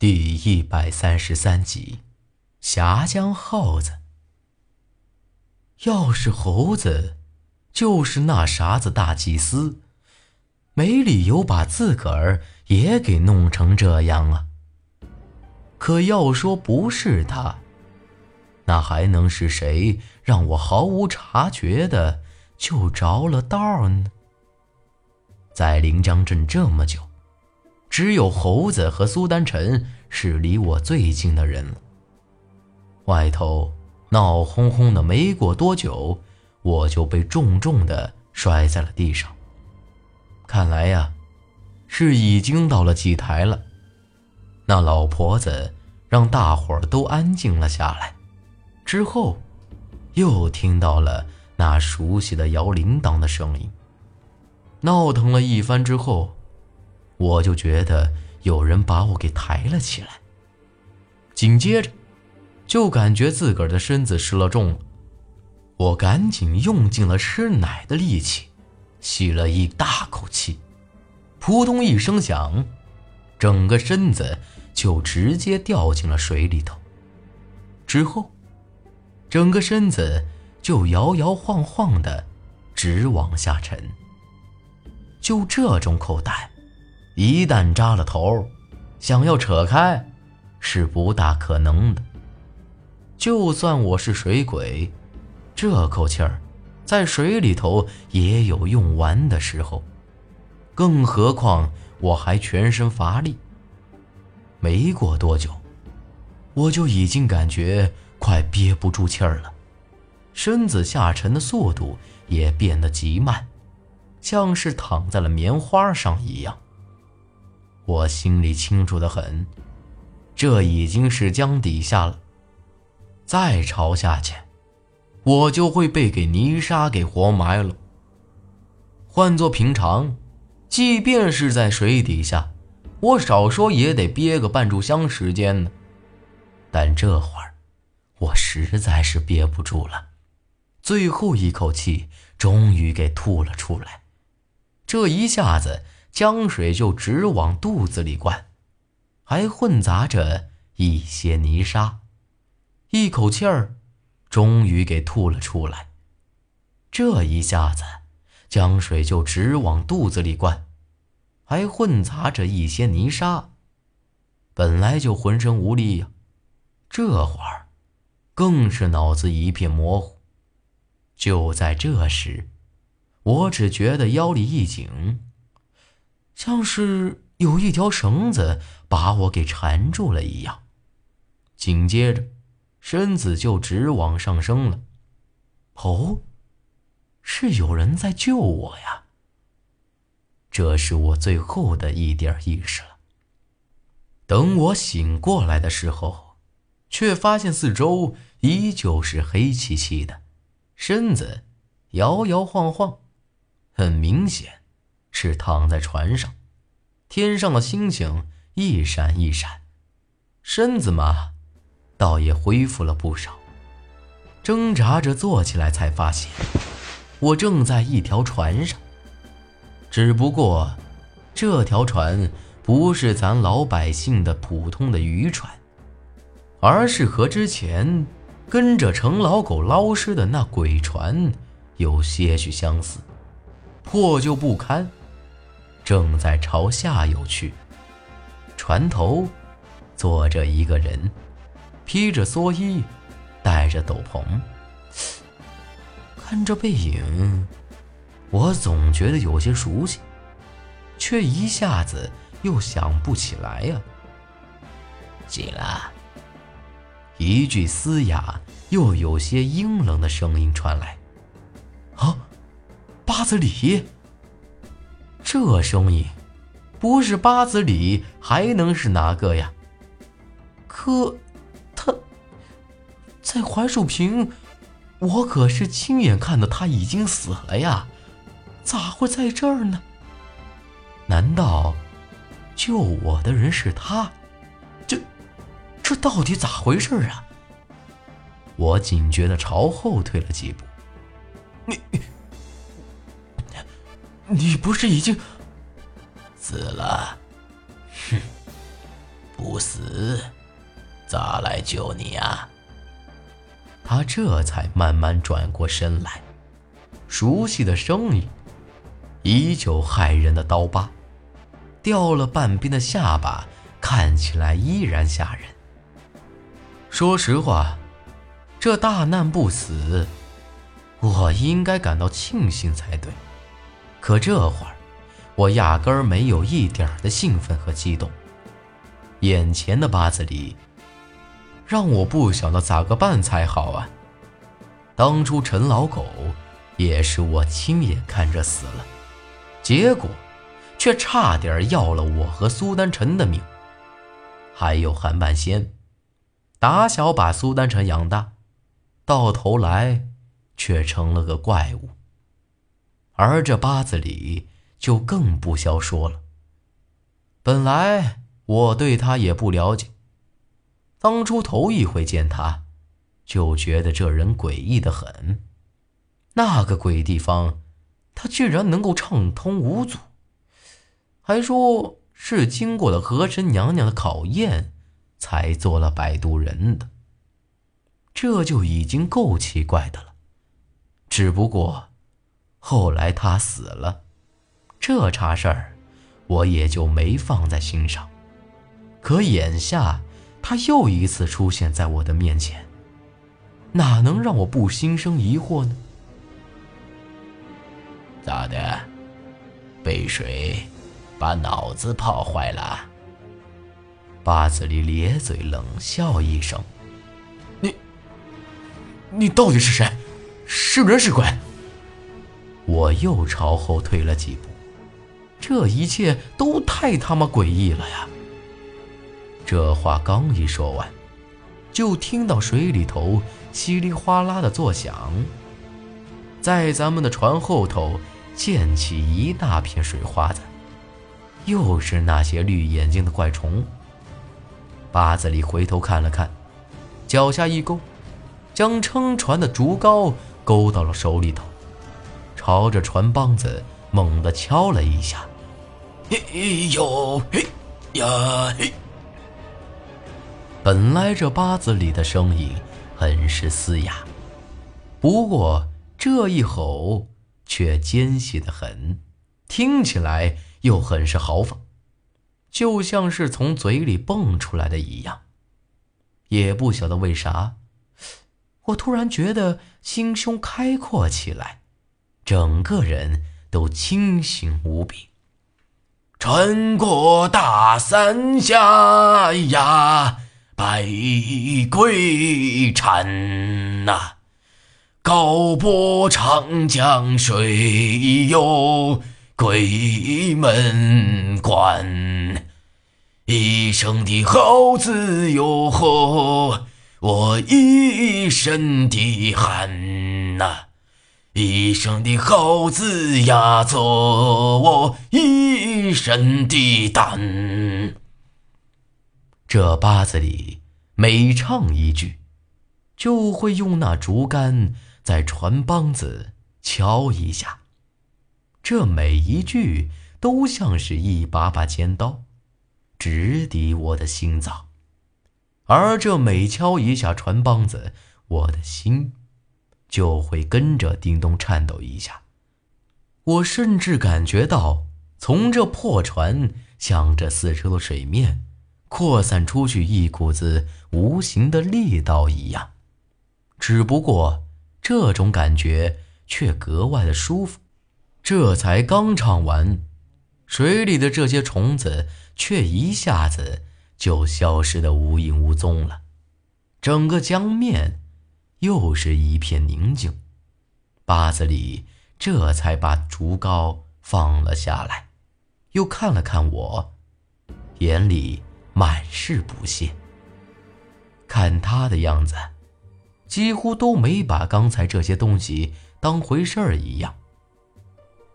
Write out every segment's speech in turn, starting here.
第一百三十三集，峡江耗子。要是猴子，就是那啥子大祭司，没理由把自个儿也给弄成这样啊。可要说不是他，那还能是谁？让我毫无察觉的就着了道呢？在临江镇这么久。只有猴子和苏丹臣是离我最近的人了。外头闹哄哄的，没过多久，我就被重重的摔在了地上。看来呀，是已经到了祭台了。那老婆子让大伙儿都安静了下来，之后，又听到了那熟悉的摇铃铛的声音。闹腾了一番之后。我就觉得有人把我给抬了起来，紧接着，就感觉自个儿的身子失了重了。我赶紧用尽了吃奶的力气，吸了一大口气，扑通一声响，整个身子就直接掉进了水里头。之后，整个身子就摇摇晃晃的，直往下沉。就这种口袋。一旦扎了头，想要扯开，是不大可能的。就算我是水鬼，这口气儿，在水里头也有用完的时候。更何况我还全身乏力。没过多久，我就已经感觉快憋不住气儿了，身子下沉的速度也变得极慢，像是躺在了棉花上一样。我心里清楚的很，这已经是江底下了。再朝下去，我就会被给泥沙给活埋了。换做平常，即便是在水底下，我少说也得憋个半炷香时间呢。但这会儿，我实在是憋不住了，最后一口气终于给吐了出来。这一下子。江水就直往肚子里灌，还混杂着一些泥沙，一口气儿，终于给吐了出来。这一下子，江水就直往肚子里灌，还混杂着一些泥沙，本来就浑身无力呀，这会儿，更是脑子一片模糊。就在这时，我只觉得腰里一紧。像是有一条绳子把我给缠住了一样，紧接着，身子就直往上升了。哦，是有人在救我呀！这是我最后的一点意识了。等我醒过来的时候，却发现四周依旧是黑漆漆的，身子摇摇晃晃，很明显。是躺在船上，天上的星星一闪一闪，身子嘛，倒也恢复了不少。挣扎着坐起来，才发现我正在一条船上。只不过，这条船不是咱老百姓的普通的渔船，而是和之前跟着程老狗捞尸的那鬼船有些许相似，破旧不堪。正在朝下游去，船头坐着一个人，披着蓑衣，戴着斗篷。看这背影，我总觉得有些熟悉，却一下子又想不起来呀。进来，一句嘶哑又有些阴冷的声音传来。啊，八子里。这声音，不是八子里还能是哪个呀？可，他，在槐树坪，我可是亲眼看到他已经死了呀，咋会在这儿呢？难道救我的人是他？这，这到底咋回事啊？我警觉的朝后退了几步，你不是已经死了？哼，不死，咋来救你啊？他这才慢慢转过身来，熟悉的声音，依旧骇人的刀疤，掉了半边的下巴，看起来依然吓人。说实话，这大难不死，我应该感到庆幸才对。可这会儿，我压根儿没有一点的兴奋和激动。眼前的八字里。让我不晓得咋个办才好啊！当初陈老狗也是我亲眼看着死了，结果却差点要了我和苏丹臣的命。还有韩半仙，打小把苏丹臣养大，到头来却成了个怪物。而这八字里就更不消说了。本来我对他也不了解。当初头一回见他，就觉得这人诡异的很。那个鬼地方，他居然能够畅通无阻，还说是经过了河神娘娘的考验，才做了摆渡人的。这就已经够奇怪的了。只不过，后来他死了，这茬事儿，我也就没放在心上。可眼下……他又一次出现在我的面前，哪能让我不心生疑惑呢？咋的？被水把脑子泡坏了？八子里咧嘴冷笑一声：“你，你到底是谁？是人是鬼？”我又朝后退了几步，这一切都太他妈诡异了呀！这话刚一说完，就听到水里头稀里哗啦的作响，在咱们的船后头溅起一大片水花子，又是那些绿眼睛的怪虫。八子里回头看了看，脚下一勾，将撑船的竹篙勾到了手里头，朝着船帮子猛地敲了一下，嘿呦嘿呀嘿。本来这八字里的声音很是嘶哑，不过这一吼却尖细的很，听起来又很是豪放，就像是从嘴里蹦出来的一样。也不晓得为啥，我突然觉得心胸开阔起来，整个人都清醒无比。穿过大三峡呀！百鬼缠呐，高波长江水哟鬼门关。一声的吼字哟吼，我一身的汗呐；一生的吼字压着我一身的胆。这八字里每唱一句，就会用那竹竿在船帮子敲一下。这每一句都像是一把把尖刀，直抵我的心脏。而这每敲一下船帮子，我的心就会跟着叮咚颤抖一下。我甚至感觉到，从这破船向着四周的水面。扩散出去一股子无形的力道一样，只不过这种感觉却格外的舒服。这才刚唱完，水里的这些虫子却一下子就消失的无影无踪了，整个江面又是一片宁静。八子里这才把竹篙放了下来，又看了看我，眼里。满是不屑。看他的样子，几乎都没把刚才这些东西当回事儿一样。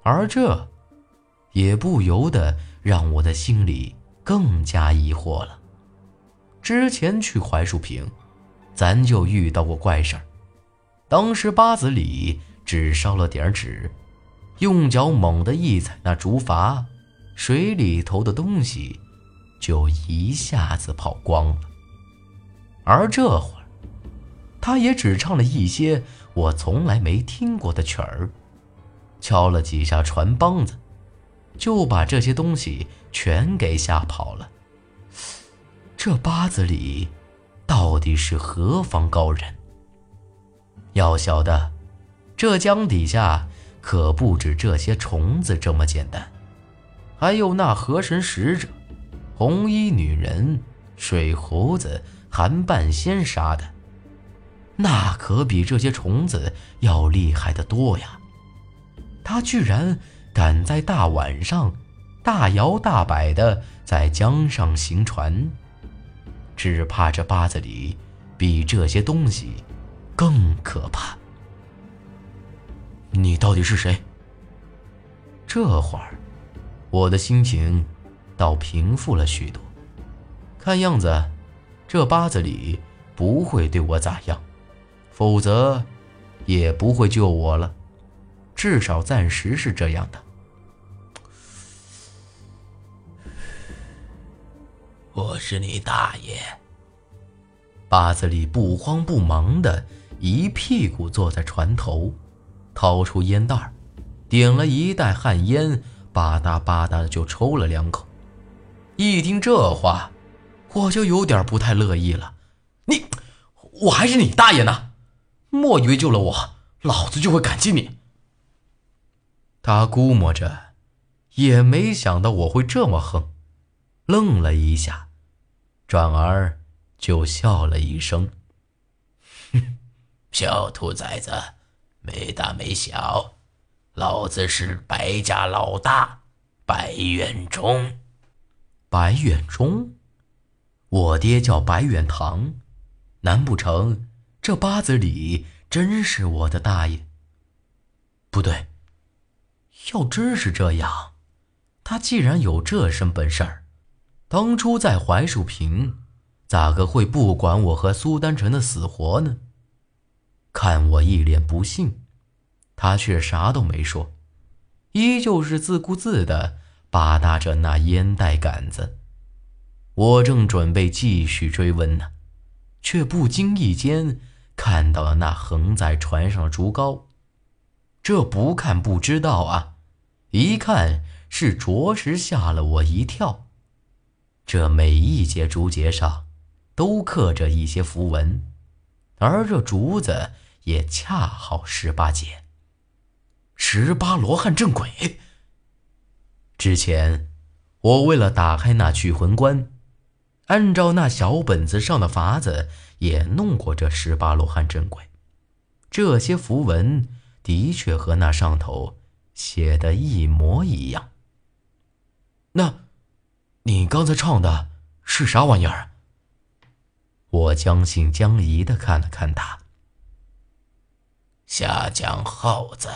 而这，也不由得让我的心里更加疑惑了。之前去槐树坪，咱就遇到过怪事儿。当时八子里只烧了点纸，用脚猛地一踩那竹筏，水里头的东西。就一下子跑光了。而这会儿，他也只唱了一些我从来没听过的曲儿，敲了几下船梆子，就把这些东西全给吓跑了。这八子里到底是何方高人？要晓得，这江底下可不止这些虫子这么简单，还有那河神使者、红衣女人、水猴子。韩半仙杀的，那可比这些虫子要厉害的多呀！他居然敢在大晚上大摇大摆的在江上行船，只怕这八子里比这些东西更可怕。你到底是谁？这会儿，我的心情倒平复了许多，看样子。这八子里不会对我咋样，否则也不会救我了。至少暂时是这样的。我是你大爷。八子里不慌不忙的一屁股坐在船头，掏出烟袋点了一袋旱烟，吧嗒吧嗒的就抽了两口。一听这话。我就有点不太乐意了，你，我还是你大爷呢！莫以为救了我，老子就会感激你。他估摸着，也没想到我会这么横，愣了一下，转而就笑了一声：“哼，小兔崽子，没大没小，老子是白家老大，白远忠。”白远忠。我爹叫白远堂，难不成这八子里真是我的大爷？不对，要真是这样，他既然有这身本事，当初在槐树坪，咋个会不管我和苏丹臣的死活呢？看我一脸不信，他却啥都没说，依旧是自顾自的吧嗒着那烟袋杆子。我正准备继续追问呢，却不经意间看到了那横在船上的竹篙。这不看不知道啊，一看是着实吓了我一跳。这每一节竹节上都刻着一些符文，而这竹子也恰好十八节。十八罗汉阵鬼。之前我为了打开那聚魂关。按照那小本子上的法子，也弄过这十八罗汉阵鬼。这些符文的确和那上头写的一模一样。那，你刚才唱的是啥玩意儿？我将信将疑的看了看他。下江耗子。